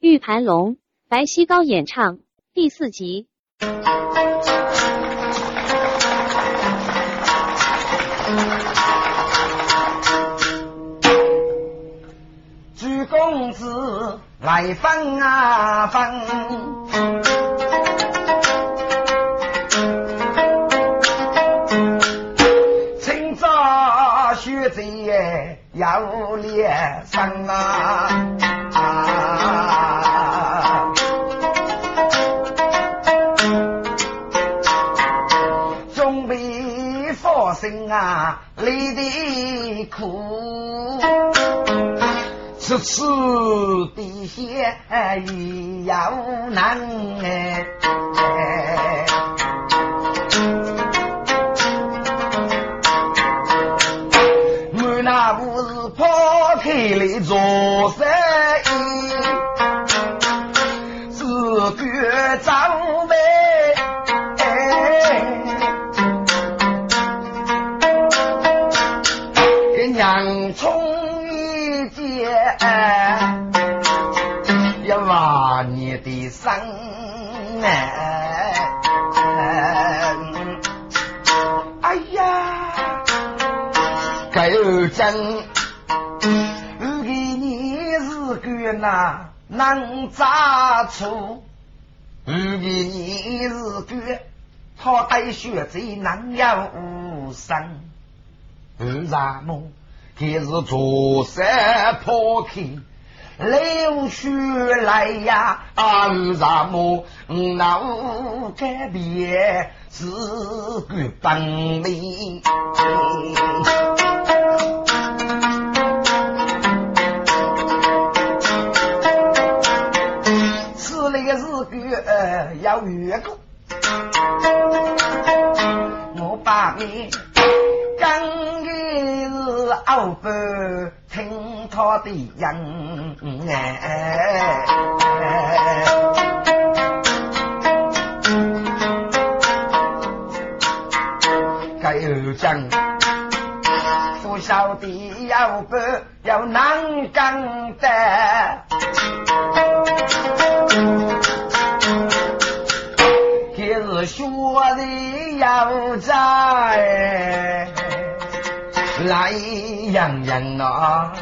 玉盘龙，白西高演唱第四集。朱公子来分啊分。苦。此次地下也有难哎。一万年的生哎。哎呀！该有真，我给你是个那能扎出，我给你是个他带学贼能有无生，为啥么？他是左山破开。流血来呀，啊，为啥么？脑改变是个本领。此类是个呃要越过，我把你刚一是后半听他的人哎。该有讲，不晓得要不要难干的。今日学的要在来洋洋啊！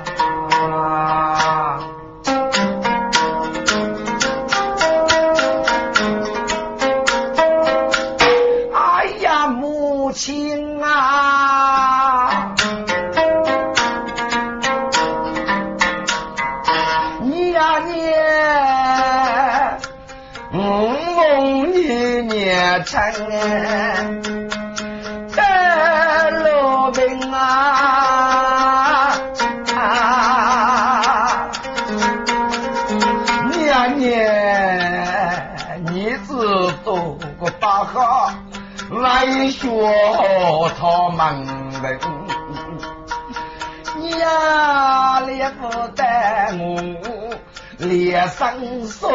生手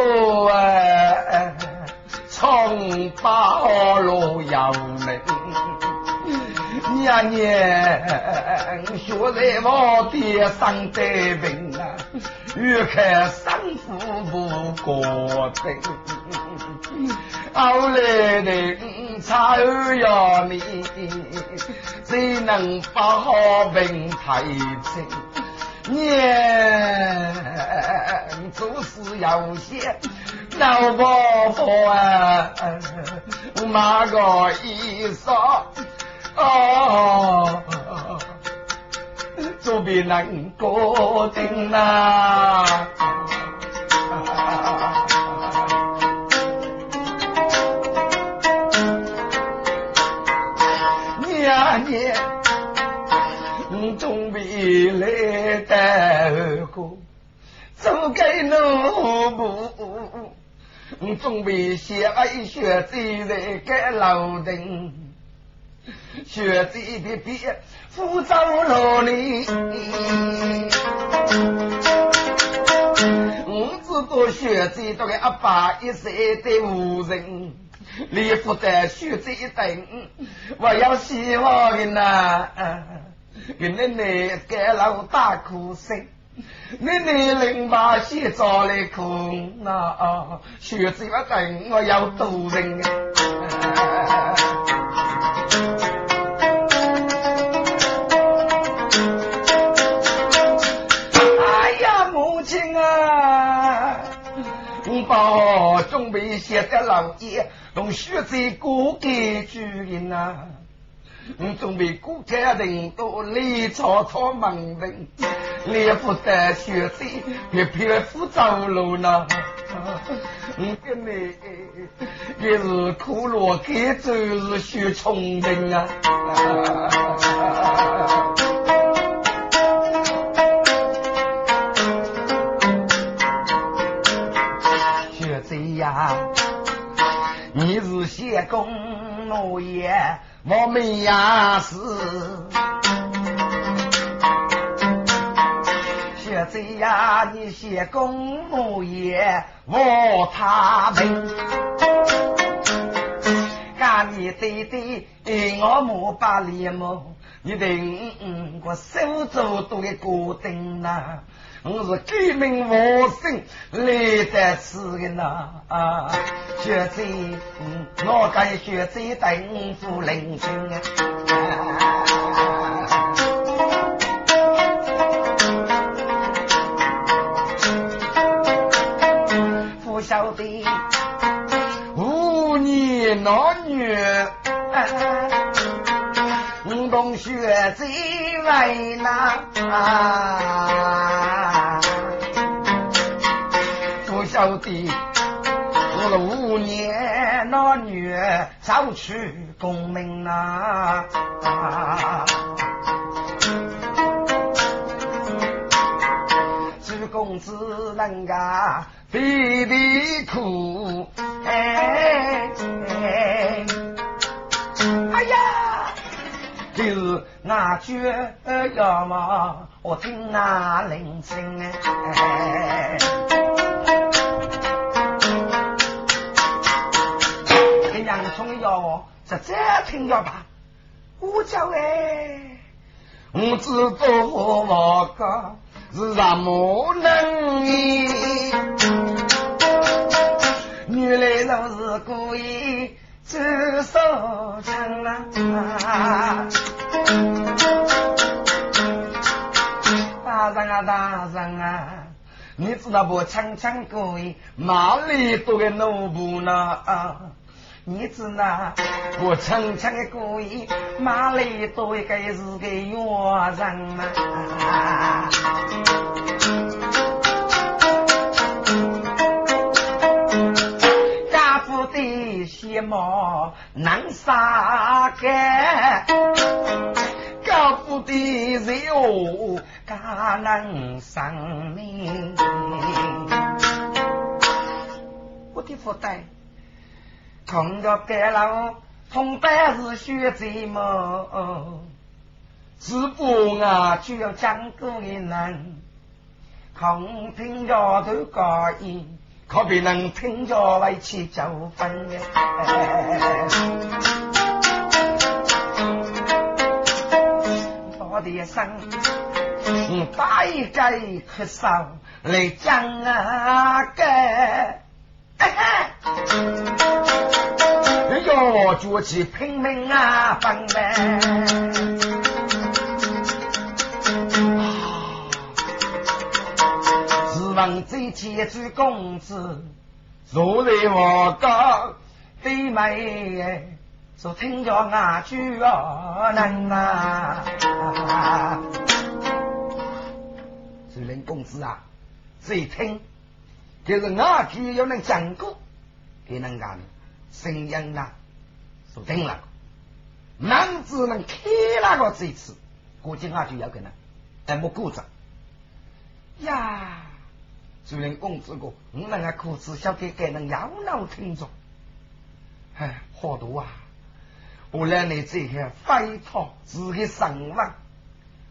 啊，从八路要门。你呀你，学在我的上得病啊，越看生父不过分。后来的才要你，谁能把好病太清？年做事要先老婆婆啊，买个衣裳哦，做别能过定啦。路步，我总比学爱学走在该路灯，学走的比福州路里。我知道学走都给阿爸一岁的无人。李福在学这一等，我要希望的呐，给奶奶给老大苦心，你年龄把写早来空啊，学子我等我要多人啊。哎呀，母亲啊，你把准备写的老爷，用学子过给主人呐。我准备古家人多李草草门人，连不得学子，别偏负走路呢。我跟你也是苦乐开走是学聪明啊。学子呀，你是先公我也。我们也是学子呀，你写公务业，我他们干你弟弟，我莫把脸么？你等我手足都给固定呐。我是革命我生来在此的呐，学子，我跟学子带我父领啊啊，父兄弟，年男无啊，我同学子为啊？我了五年那女早去功名呐，朱公子人家弟弟苦，哎哎，哎呀，就是那句要么我听那铃声哎。从要是这听要吧，我叫哎，我知道我个是什么能力，原来都是故意做手枪啊！大人啊，大人啊，你知道不？枪枪故意哪里多个奴仆呢？啊！你知那我层层的故意，马里多一个是个冤人嘛？家父的血毛能杀干，家父的肉干能生命。我的父代。同个白狼，从白日学贼么？师傅啊？就要讲古人，空听着都高音，可别能听着来去纠纷。我的生，你打一咳嗽来讲啊个。要举起拼命啊，奔呗！是问这几只公子，坐在我高对面，说听着那句啊，能啊！主人公子啊，这一听就是那句要能讲过，给能干。声音啊，说听了，男子能开那个这次，估计那就要可能，哎，没顾着呀。主人公子哥，我那个裤子小给给人摇脑听着，哎，好多啊！我来你这些飞套自己生活，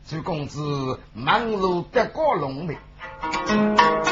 主公子忙碌得过龙的。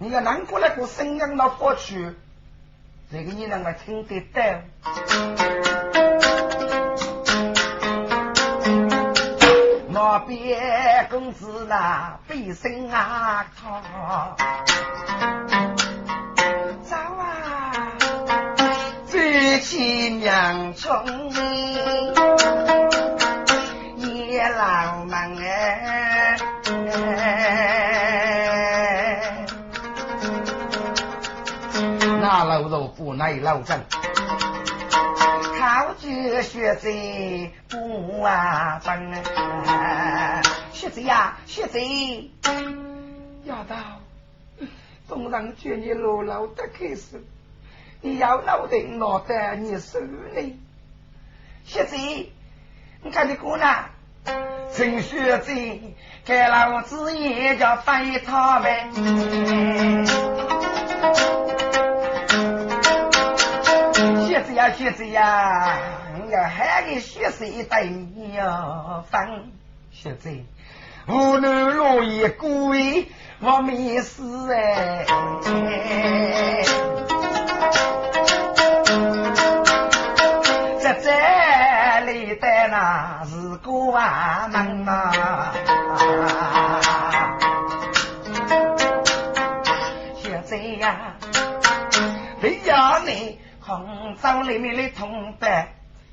你要难过来苦，生养到过去，这个你能够听得到？我别公子那背身啊靠，走啊，追起娘冲，不耐老阵。考举学子不啊分，学子呀学子，丫头，总让叫你老老的开始，你要老定脑袋你手里，学子，你看你姑娘，陈学子给老子也叫翻他呗。呀，学子呀，我要喊你学子一对你要分。学子，无论落叶归，我没事哎。在这里的那是个万门呐，学子呀，为要你。杭州里面的同伴，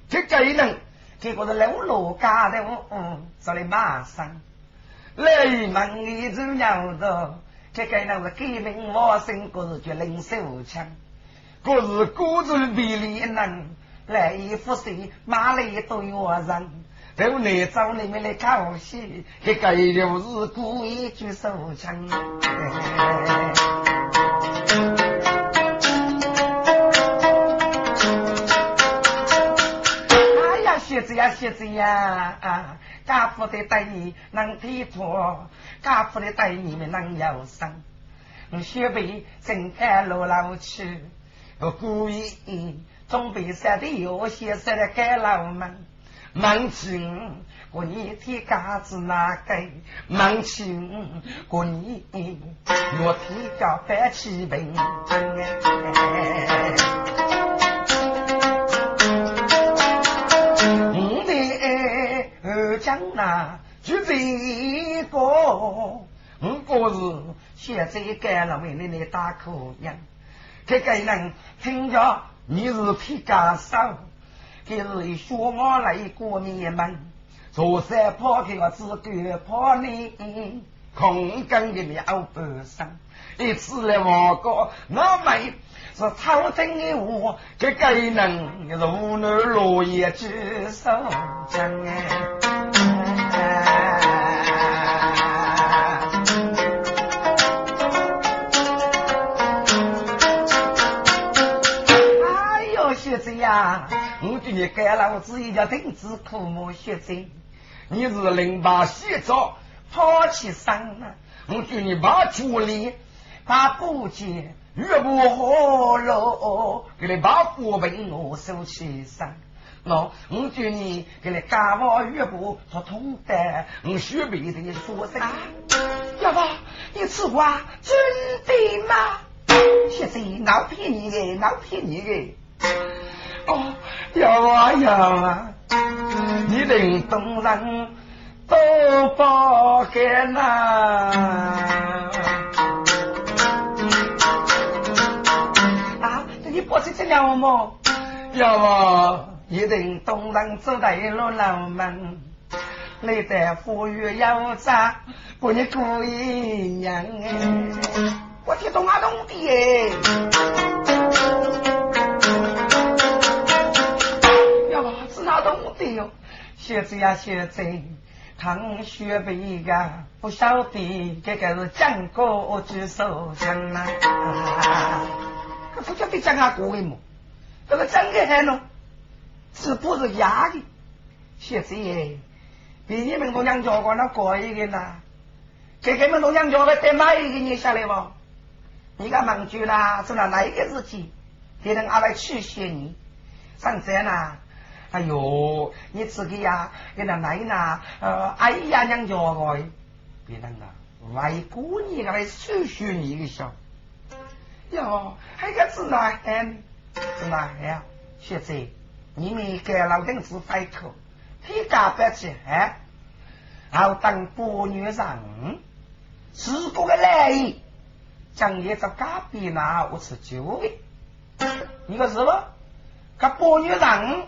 这个人，结果是老罗家的，嗯，说的马上，来门一走鸟的，这个人是革命我生，过是绝领手枪，过是孤注比例能，来一副水，马里对我人，都内州里面的高戏，这个就是故意举手枪。学子呀，学子呀，啊，家父的待你能体脱，家父的待你们能有生。我学辈正开路老去，我故意准备设的有些设的盖楼门，门前过年天嘎子那个，门前过年我天叫白起平。讲呐，就这个，我过是现在干了为你的大苦人，这个人听着你是皮家少，这是学我来过年门，坐山跑开我只管跑你，空耕的苗半生，一次来我过我妹。是朝廷的话，这个人如南落叶举手将哎呀，我对你改了，我自己叫停止苦磨学子，你是零八洗澡抛弃山了，我对你把处理把不接。越不好了，给你把火盆我收起上。喏，我叫你给你家宝岳不做通的，我学别的说声。要不你此话真的吗？现在闹骗你的，闹骗你的。哦，要啊要啊，你令东人都不给那。啊，你不是这样吗？要啊，你令东人走在一路浪漫。你在富裕要啥？不你故意娘，我听懂啊懂的哎。么是哪东的哟？学子呀学子，唐学辈呀不晓得，这个是讲过举手讲啊。不叫别讲啊，各位么？这个真的很咯，是不是压的？学子耶，比你们都娘教过那过一个呐，给你们都娘教的得哪一个你下来不？你个忙住啦，是那哪一个日期？别人阿来取谢你，上这呐？哎呦，你自己呀，给那奶奶呃，哎呀娘教过，别人啊，外国你个来取谢你一个笑。哟，还个是哪很，是哪呀？学者，你们给老邓子开口，他家不去，哎，好当八女人，是个个来，将也在隔壁那我吃酒的，你个是不？个八女人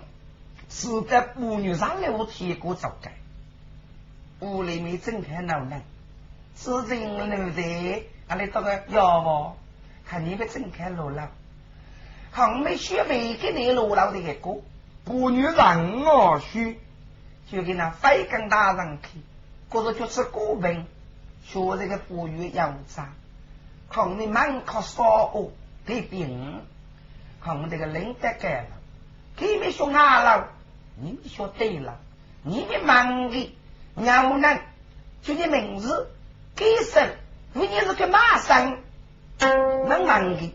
是个妇女上来我提过走的，屋里面整天闹闹，事情闹的，阿里这个要不？看你们睁开路了，看没学会给你路了的个歌，不女让我学，就给那飞更大人去，或者就是古文，学这个妇女要杂，看你满口少哦的病，看这个人得改了，给你学阿了，你们学对了，你们忙的，娘能就你名字，给生，为你是个马生。能忙的，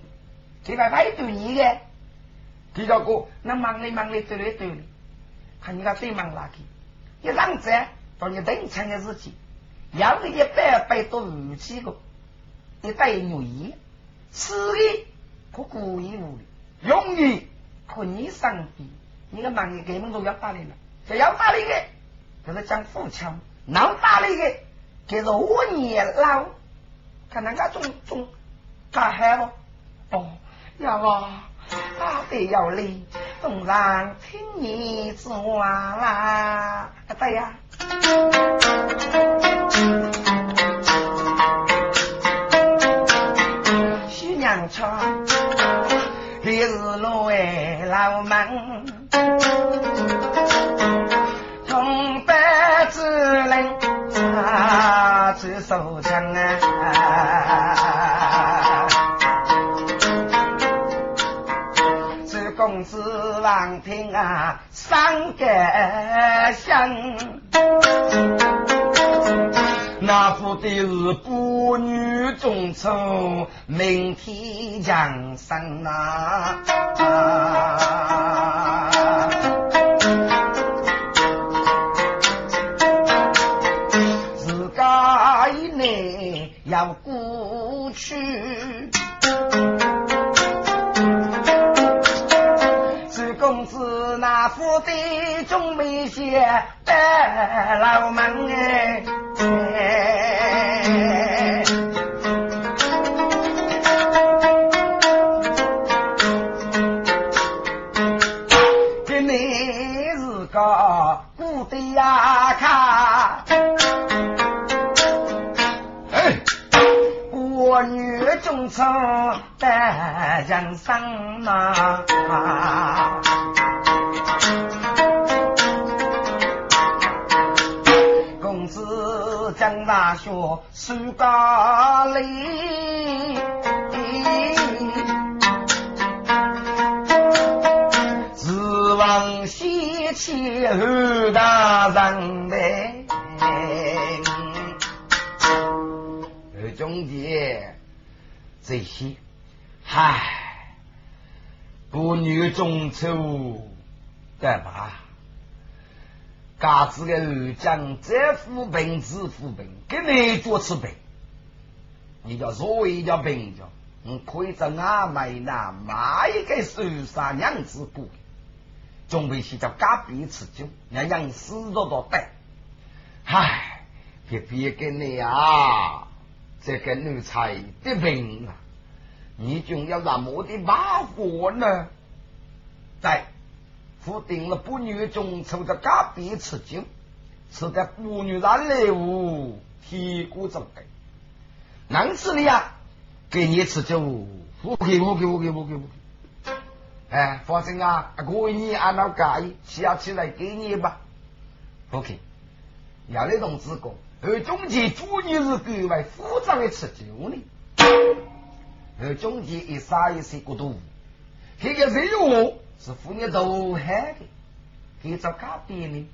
这块排队你的，第二个能忙的忙的对的对的，看你个最忙哪去？一上子到你登场的日期，要个一百百多五几个，一对女衣，四个可故意无的，容易可你上比，你个忙的根本都要打理了，这要打理的，就是讲富强，能打理的，就是我年老，看那个种种。大海不？哦，要啊，大得要离，东然听你说啦。对呀，徐娘穿，一日路哎老门，啊去收枪啊。公子王平啊，三个香，那副的是妇女中丑，明天降生啊！那府的中没些白老门哎，给你是个古的呀看，哎，我女中称白人生呐。学，暑假里，指望西去后大人的。二兄弟，这些，唉，不女中秋，干嘛？嘎子的二将再扶贫，自扶贫，给你做吃饼。你叫所谓叫病叫，你可以在阿买那买一个寿山娘子过，准备去叫隔壁吃酒，让杨死着都带。唉，别别给你啊，这个奴才的病啊，你就要那么的麻烦呢？在。夫定了不女中抽在隔壁吃酒，吃个不女染礼物，提锅做给。能吃的呀，给你吃酒，不给不给不给不给不给。哎，反正啊，可以按照介意，下起来给你吧。OK，要那种资格，而中间主女是格外复杂的吃酒呢。而中间一杀一些过度，这个任务。是妇女都害的，给找隔壁呢，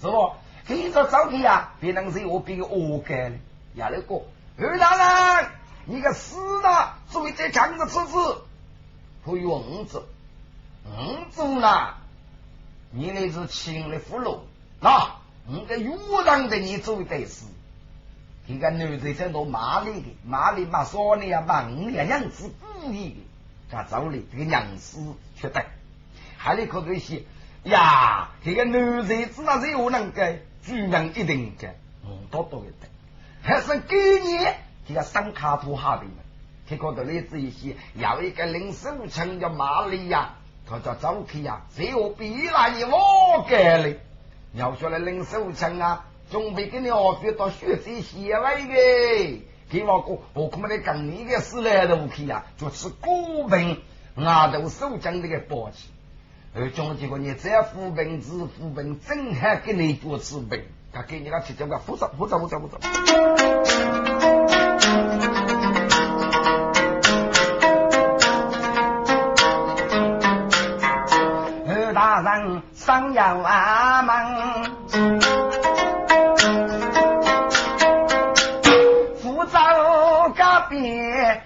是不？给着照片呀，别人是我比个恶干的。亚那个二大人，你个死的，作为这强子侄子，不用子，五子呢？你那是亲的俘虏，那你个勇让的你做的事。这个男的在做骂你的，骂你骂说你呀，骂你呀，娘子不义的，他走的这个娘子却得，还得可这些呀，这个男人子那是有能个，主人一定的，嗯，多多的得，还是给你这个三卡图下的嘛，他觉得来自一些，有一个领手称叫玛丽呀，他叫周皮呀，只有比那一我给了，要说来领手称啊。准备给你儿子到学习写来的，给我哥，我可没得跟你的事来都去呀，就是古本，俺都手将这个宝器。而中结果你再扶本子扶本，正好给你做资本，他给你个去叫个复杂复杂复杂复杂。二大人上要阿门。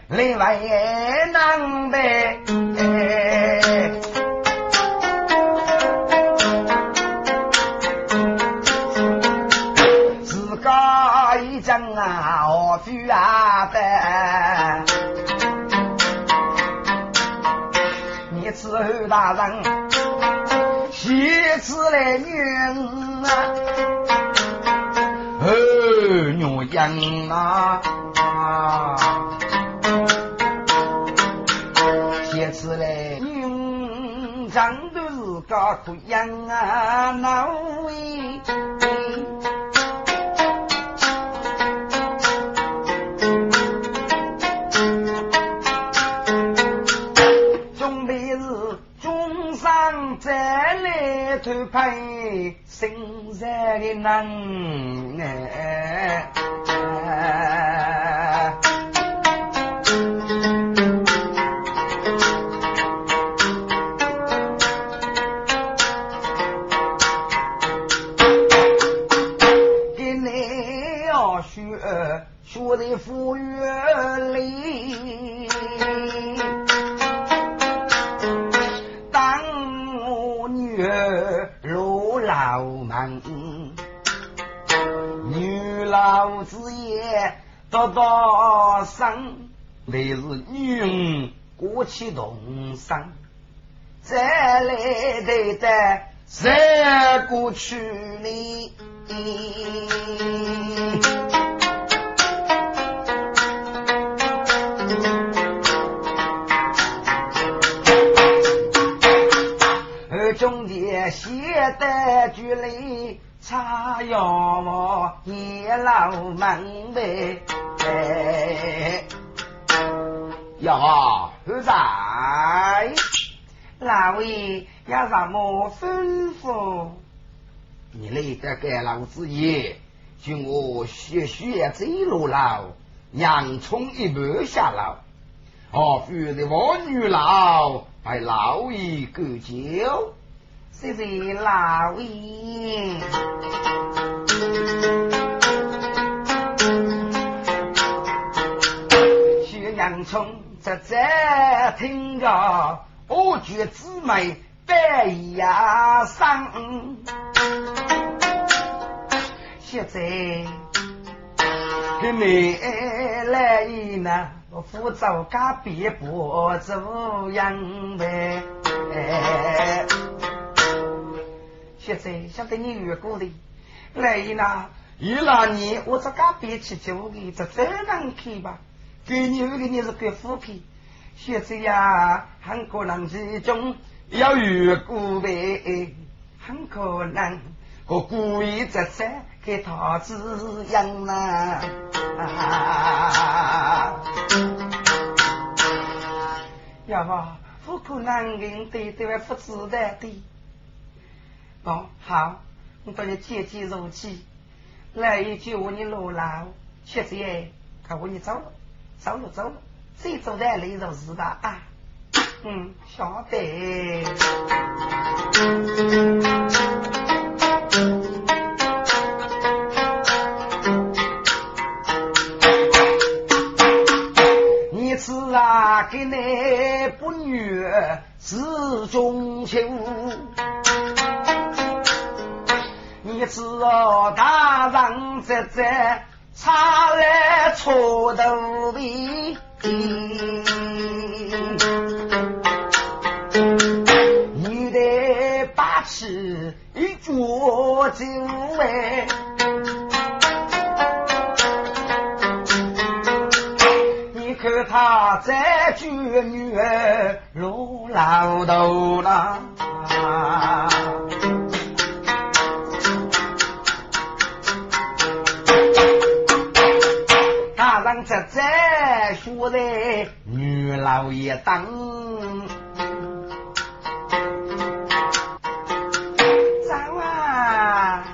里外难背，能哎。我的府院里，当我女儿入牢门，老子也得到生，那是女人过去动身，再来得的再过去哩。兄弟，写得距离差遥望，夜老门呗。呀，儿子，老爷有什么吩咐？你来得给老子爷，就我学学走路了，洋葱一半下楼。哦，夫的我女老，还老爷过酒。谢谢老爷。学洋葱在在听着，我觉姊妹白牙伤。现在给你来呢，我扶着家别不走样呗。现在晓得你越过的，来一那一那年我这刚别去做的，这再能去吧？给你的你是给富皮，现在呀很可能其中要越过呗，很可能我故意在这给他滋养呐。要不不可能跟对对不知道的。哦，好，我帮你接借肉气。来一句我你落老，确实耶，看我你走了，走了走了，谁走在里头是吧？啊，嗯，晓得。你是啊，给那不女是忠情。知道大人在在茶来搓豆皮，你得把持一桌酒哎。他在举女儿如老头啦，在说的女老爷等，走啊，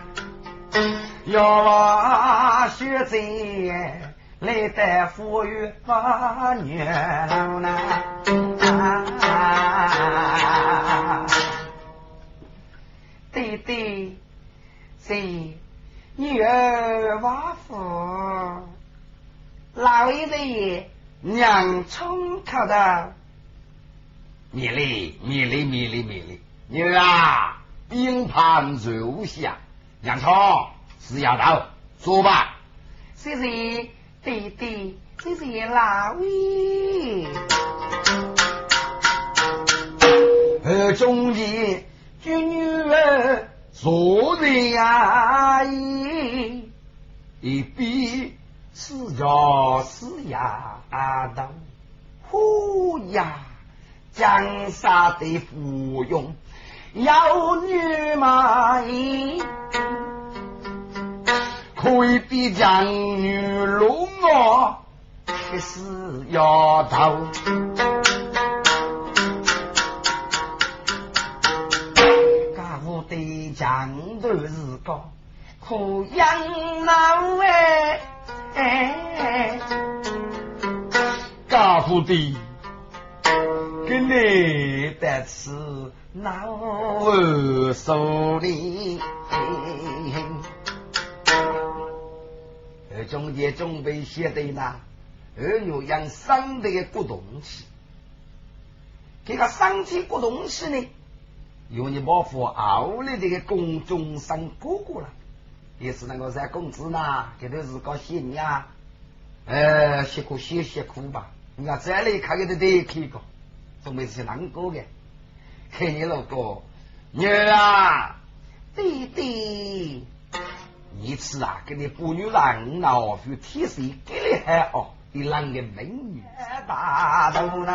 要学在。来得富裕把女郎呐，弟弟是女儿瓦夫，老一辈娘冲口的，米粒米粒米粒米粒，女儿啊，冰盘肉下，娘冲是丫头，说吧，谢谢。弟弟，这是哪位？二中间君女儿坐在衙役，一边是呀是丫头，呼呀，江山的芙蓉，有女吗？可以比将女龙哦，这是丫头。家父的将都是个可养老哎，家父的给你的是老二手里。中间准备写的呢，二牛养生的古东西，这个生起古东西呢，有你包袱奥利这个公中生哥哥了，也是那个三公子呢，这都是搞新呀，呃，辛苦些辛苦吧，你看这里看个都得看个，准备是难过的？看你那个女啊，弟弟。一次啊，给你妇女郎老夫替谁给你还哦？你啷个美女大头呢？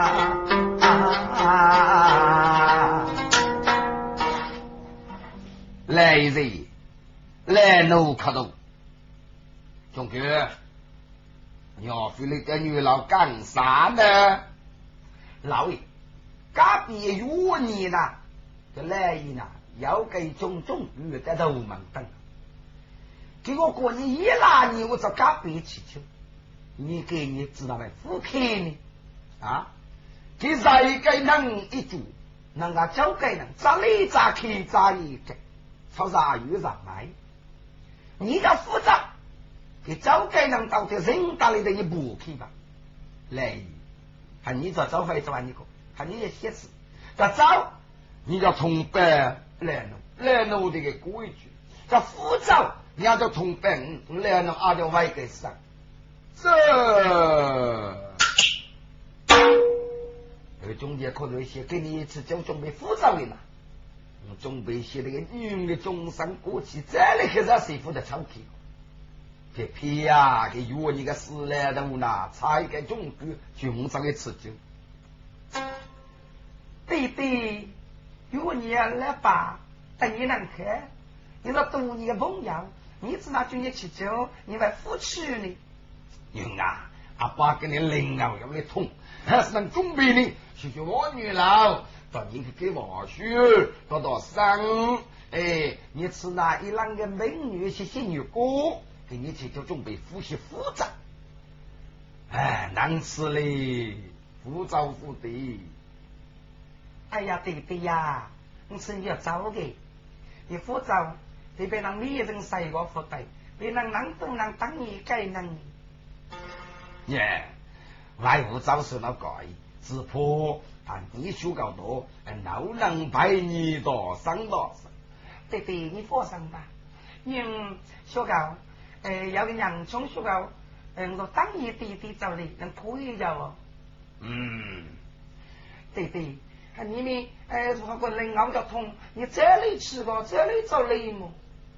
来人，来奴客头，兄弟，要夫你个女老干啥呢？老爷，隔壁有你呢，这来人呐，要给种种鱼在头门等。给我过年一拉你，我找嘎背气球，你给你知道没？不可呢啊！给谁给能一住，人家交给人，咋里咋去咋一个，朝啥有啥买？你要负责给交给人到底人大里的一步去吧。来，喊你找找回找完你个，喊你也写字，咋找？你要从白来弄来弄这个规矩，叫负责。你要叫同本，来弄阿条外给上，这，这个中间可能些给你一次就准备复杂的嘛，准备些那个女人的终身过去，再来开始谁负责唱皮？这皮呀，给约你个死来的呢，差一个中举，军上的吃酒。对对，约你来吧，等你能开，你说多你的朋友。你只拿军业去酒，你还付出呢？娘啊，阿爸给你领啊，有你痛，还是能准备呢？去去我女老，到你去给我婿，到到生，哎，你吃那一两个美女些仙女锅，给你去就准备复习复杂，哎，难死嘞，复杂复的。哎呀，对对呀，我是你要走的，你复杂。你别让你人谁个负担，别让人都能当你该能。耶，外户早说那改，只怕他你修高多，老能陪你到上到上。对对，你放心吧。因小高，呃，有个洋葱学高，嗯，我当你弟弟走的，能可以着哦。嗯，对对，你们呃，如果人熬交通，你这里吃过，这里找雷么？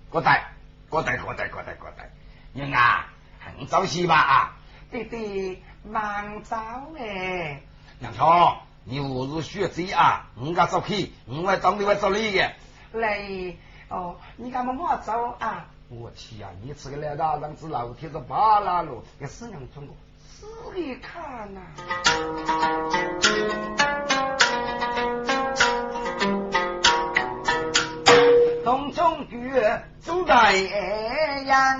过带，过带，过带，过带，过带。人啊，很早起吧啊？对对，蛮早哎。杨超，你何日学子啊？我家早起，我会当你会找你的。来，哦，你干嘛我走啊？我去呀，你吃个来大让子老天子扒拉了，给四娘中国，死里看呐。东中月走在阳。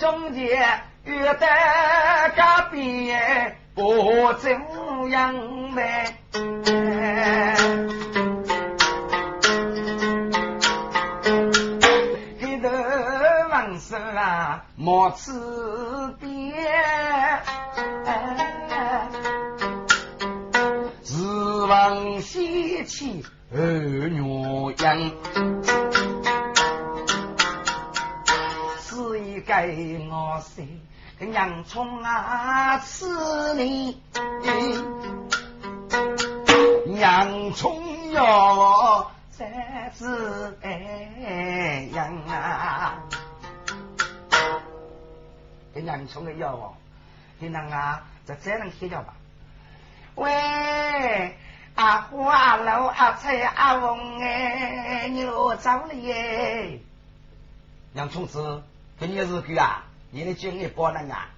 中间遇得隔壁不怎样呗，是啊莫辞别，日望西去二月阳。给我食个洋葱啊，吃你洋葱哟，这是哎样啊！这洋葱的药哦，你能啊，就这样吃掉吧。喂，阿虎阿老阿菜阿翁哎，你落走了耶？洋葱子。今年日狗啊，你的经历包能啊？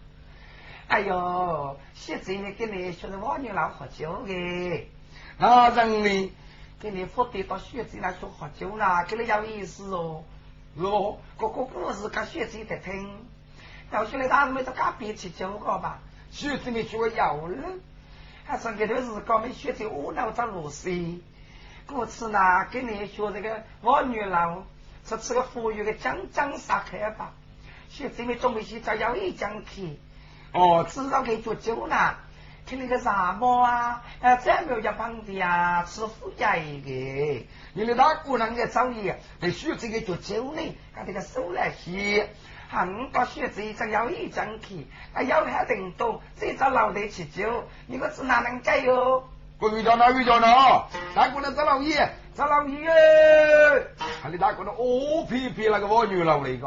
哎呦，现在呢，给你说是王女老喝酒的，那人呢？给你负责到学子那说喝酒啦，给你有意思哦。哟，个个故事跟学子在听，要学来他们到隔壁去酒个吧？学子没学有了，还上个头是搞没学子窝脑在螺丝。故此呢，给你学这个王女老，这吃个富裕的江江沙开吧。学这边准备去找要一讲去，哦，至少给做酒呢。去那个啥么啊？呃，这个叫帮的啊，吃富家一个。你们大姑娘在找你，在学这个做酒呢，他这个手来洗。俺到学这一张要一讲去，啊，要还顶多，这找老得起救，你个是哪能解哟？我遇到哪遇到哪？大姑娘找老爷，找老爷。看你大姑娘哦，皮皮那个蜗牛老那个。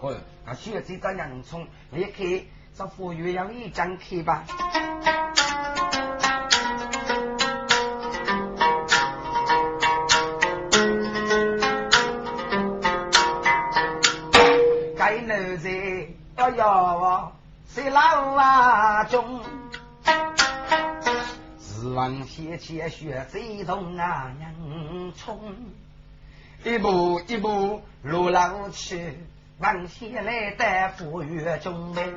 哦，啊，需要这张洋葱，你去找服务员要一张去吧。要要是老啊中，指望斜斜学最动啊洋葱，一步一步路老去。往西来的富裕中嘞，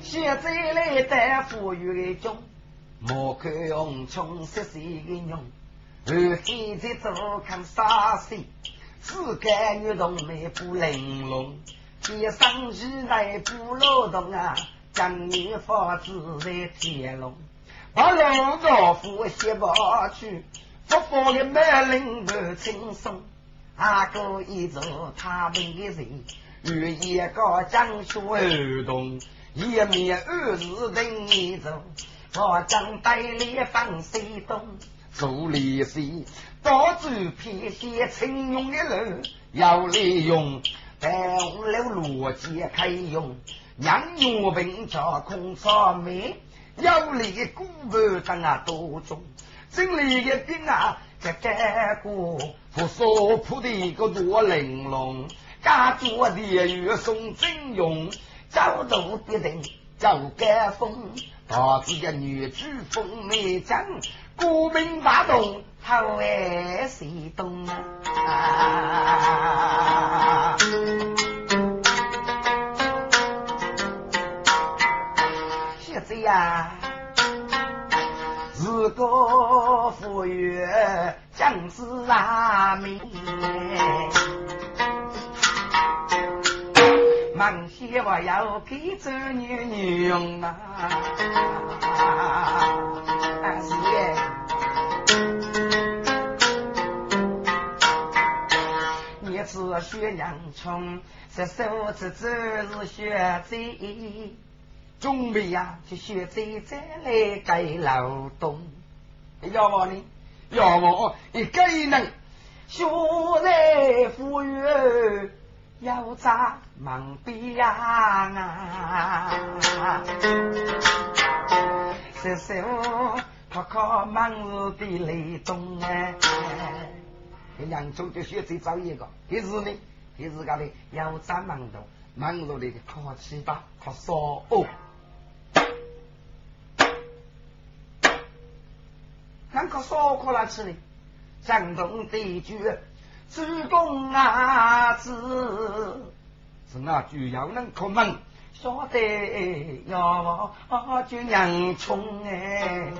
现在来的富裕中，莫看用穷十岁的用，而现在做看啥事，自个女动内不玲珑，天生日来不劳动啊，将你房子在天龙，把老丈夫卸不去。不放的满林不轻松，阿哥一走他们的人，与一个江水儿童，一面二日等一走，我将带里放西东，做利息，到处偏些青用的人，要利用，但了逻辑开用，让药病叫空草莓，要利古板当啊多种。真理一兵啊，这干过不说铺的一个多玲珑，家做的越送真用，早都的人早该风，大自家女主风美将，国民大动好爱谁动啊？现在呀。如果老夫曰：将士阿明。忙些我要给这女女用啊！是耶。你是学娘虫，这手指指是学贼，准备呀就学贼再来改劳动。要我呢？要我一个人学在富裕。要咋忙边啊？是是我靠靠忙日的雷动哎！这两种就学最早一个，这是呢，这是个的要咋忙动？忙碌的靠七八靠烧哦。俺靠烧靠哪去呢？山东地区。主公啊，子是那就要能可门，晓得要就洋葱哎，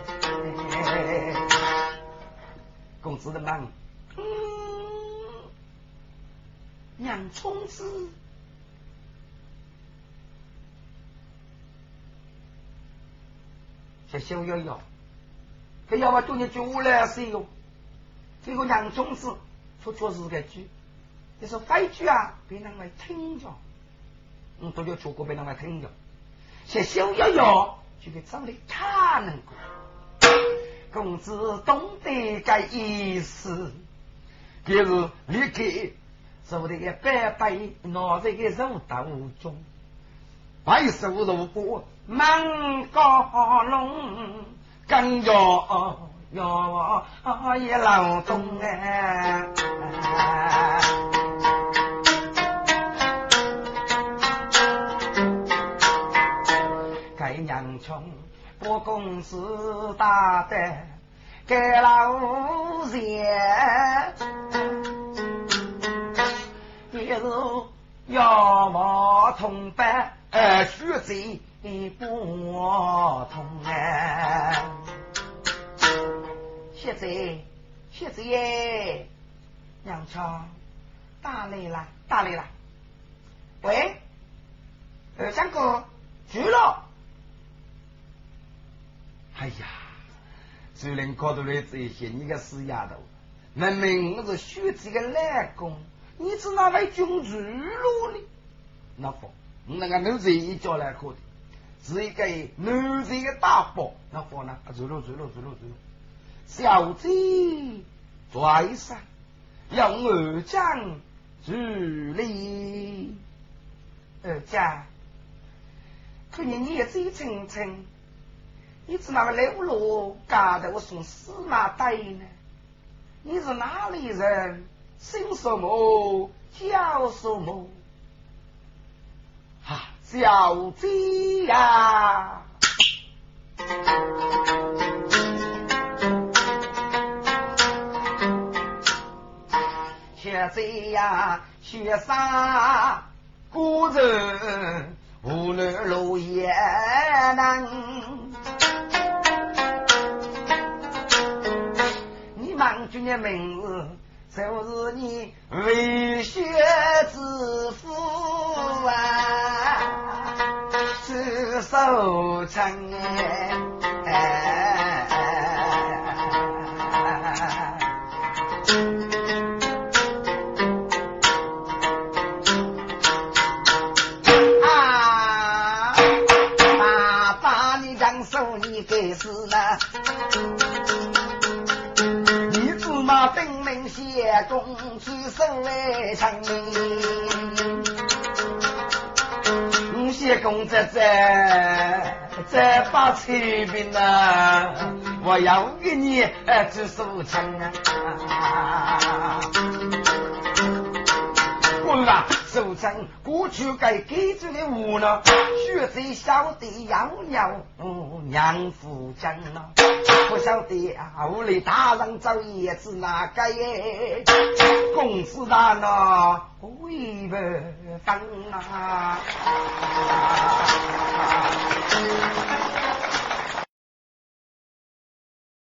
公子的忙，嗯，洋葱子，这小幺幺，这要我叫你叫我来谁哟？这个洋葱子。说确实个句，你说废句啊，别人来听着，嗯，都要出国别人来听着，写小幺幺就给找的他能过，公子懂得个意思，就是立刻做的个白白拿在个手刀中，白手如锅满高龙，更要。哟，也劳动哎，该娘穷，把公司打得该老钱，也是要我同伴，呃，学贼不同哎。现在，现在耶，娘昌，打来了，打来了。喂，二三哥，住了。哎呀，虽然搞到了这些，你个死丫头，明明我是学这个懒工，你只哪位君主路呢？那不，我那个奴才一叫来过的，是一个奴才的大宝，那不呢？走路，走路，走路，走路。小姐在上，用二将助力。二将，可你年纪轻轻，你怎么流落搞得我送司马呆呢？你是哪里人？姓什么？叫什么？啊，小姐呀！学这呀，学啥？古人无论路也难。君的名字，就是你为学之父啊，是守成哎。来成名，你写公子在在把彩屏呐，我要给你做收藏啊。滚啦！守城过去该给住的屋呢，学在小弟要鸟娘夫讲了，不晓得啊，屋里大人找叶子哪个耶？公子大呢，为不分啊？